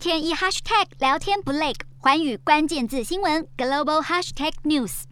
天一 hashtag 聊天不累，环宇关键字新闻 global hashtag news。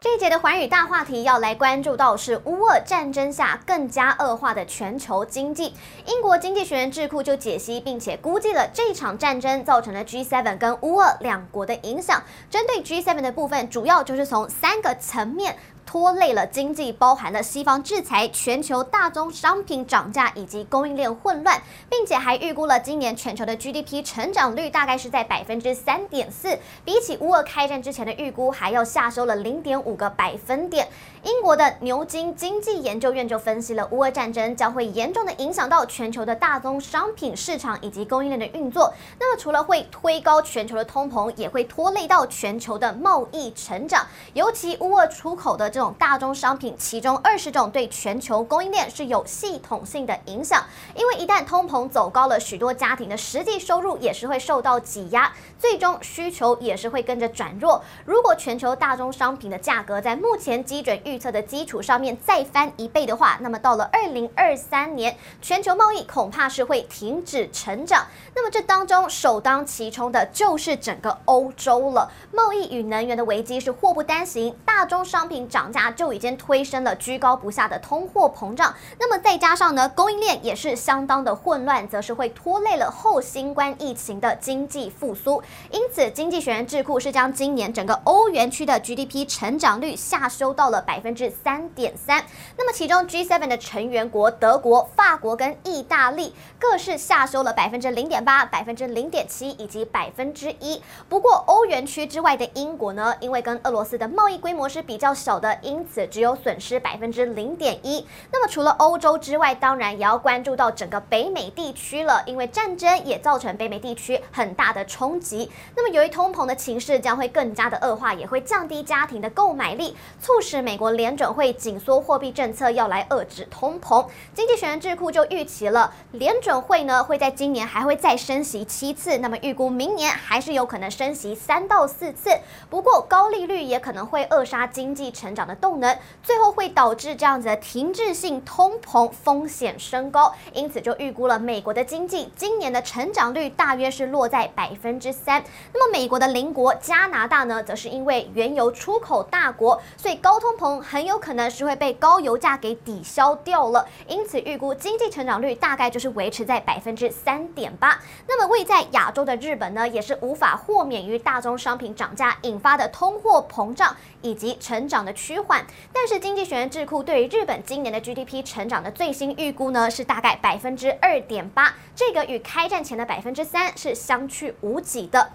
这一节的环宇大话题要来关注到是乌俄战争下更加恶化的全球经济。英国经济学人智库就解析并且估计了这场战争造成了 G7 跟乌俄两国的影响。针对 G7 的部分，主要就是从三个层面。拖累了经济，包含了西方制裁、全球大宗商品涨价以及供应链混乱，并且还预估了今年全球的 GDP 成长率大概是在百分之三点四，比起乌俄开战之前的预估还要下收了零点五个百分点。英国的牛津经济研究院就分析了乌俄战争将会严重的影响到全球的大宗商品市场以及供应链的运作。那么除了会推高全球的通膨，也会拖累到全球的贸易成长，尤其乌俄出口的这种大宗商品，其中二十种对全球供应链是有系统性的影响。因为一旦通膨走高了，许多家庭的实际收入也是会受到挤压，最终需求也是会跟着转弱。如果全球大宗商品的价格在目前基准预测的基础上面再翻一倍的话，那么到了二零二三年，全球贸易恐怕是会停止成长。那么这当中首当其冲的就是整个欧洲了。贸易与能源的危机是祸不单行，大宗商品涨。涨价就已经推升了居高不下的通货膨胀，那么再加上呢，供应链也是相当的混乱，则是会拖累了后新冠疫情的经济复苏。因此，经济学人智库是将今年整个欧元区的 GDP 成长率下修到了百分之三点三。那么，其中 G7 的成员国德国、法国跟意大利各是下修了百分之零点八、百分之零点七以及百分之一。不过，欧元区之外的英国呢，因为跟俄罗斯的贸易规模是比较小的。因此，只有损失百分之零点一。那么，除了欧洲之外，当然也要关注到整个北美地区了，因为战争也造成北美地区很大的冲击。那么，由于通膨的情势将会更加的恶化，也会降低家庭的购买力，促使美国联准会紧缩货币政策，要来遏制通膨。经济学人智库就预期了，联准会呢会在今年还会再升息七次，那么预估明年还是有可能升息三到四次。不过，高利率也可能会扼杀经济成长的动能，最后会导致这样子的停滞性通膨风险升高，因此就预估了美国的经济今年的成长率大约是落在百分之三。那么美国的邻国加拿大呢，则是因为原油出口大国，所以高通膨很有可能是会被高油价给抵消掉了，因此预估经济成长率大概就是维持在百分之三点八。那么位在亚洲的日本呢，也是无法豁免于大宗商品涨价引发的通货膨胀以及成长的趋趋缓，但是经济学人智库对于日本今年的 GDP 成长的最新预估呢，是大概百分之二点八，这个与开战前的百分之三是相去无几的。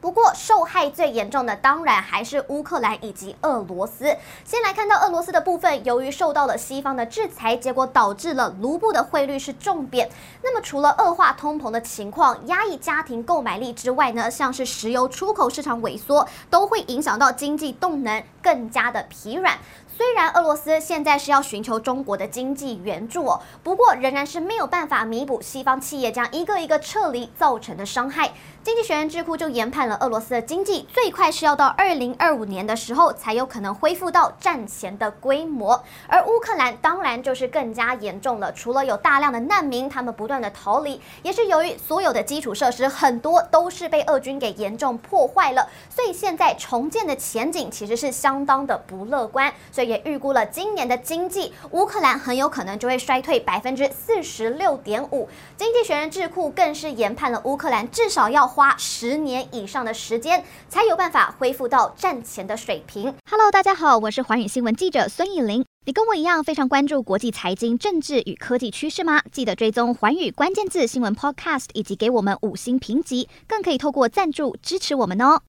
不过，受害最严重的当然还是乌克兰以及俄罗斯。先来看到俄罗斯的部分，由于受到了西方的制裁，结果导致了卢布的汇率是重贬。那么，除了恶化通膨的情况，压抑家庭购买力之外呢，像是石油出口市场萎缩，都会影响到经济动能更加的疲软。虽然俄罗斯现在是要寻求中国的经济援助哦，不过仍然是没有办法弥补西方企业将一个一个撤离造成的伤害。经济学人智库就研判了俄罗斯的经济最快是要到二零二五年的时候才有可能恢复到战前的规模，而乌克兰当然就是更加严重了。除了有大量的难民，他们不断的逃离，也是由于所有的基础设施很多都是被俄军给严重破坏了，所以现在重建的前景其实是相相当的不乐观。所以。也预估了今年的经济，乌克兰很有可能就会衰退百分之四十六点五。经济学人智库更是研判了乌克兰至少要花十年以上的时间，才有办法恢复到战前的水平。Hello，大家好，我是环宇新闻记者孙艺林。你跟我一样非常关注国际财经、政治与科技趋势吗？记得追踪环宇关键字新闻 Podcast，以及给我们五星评级，更可以透过赞助支持我们哦。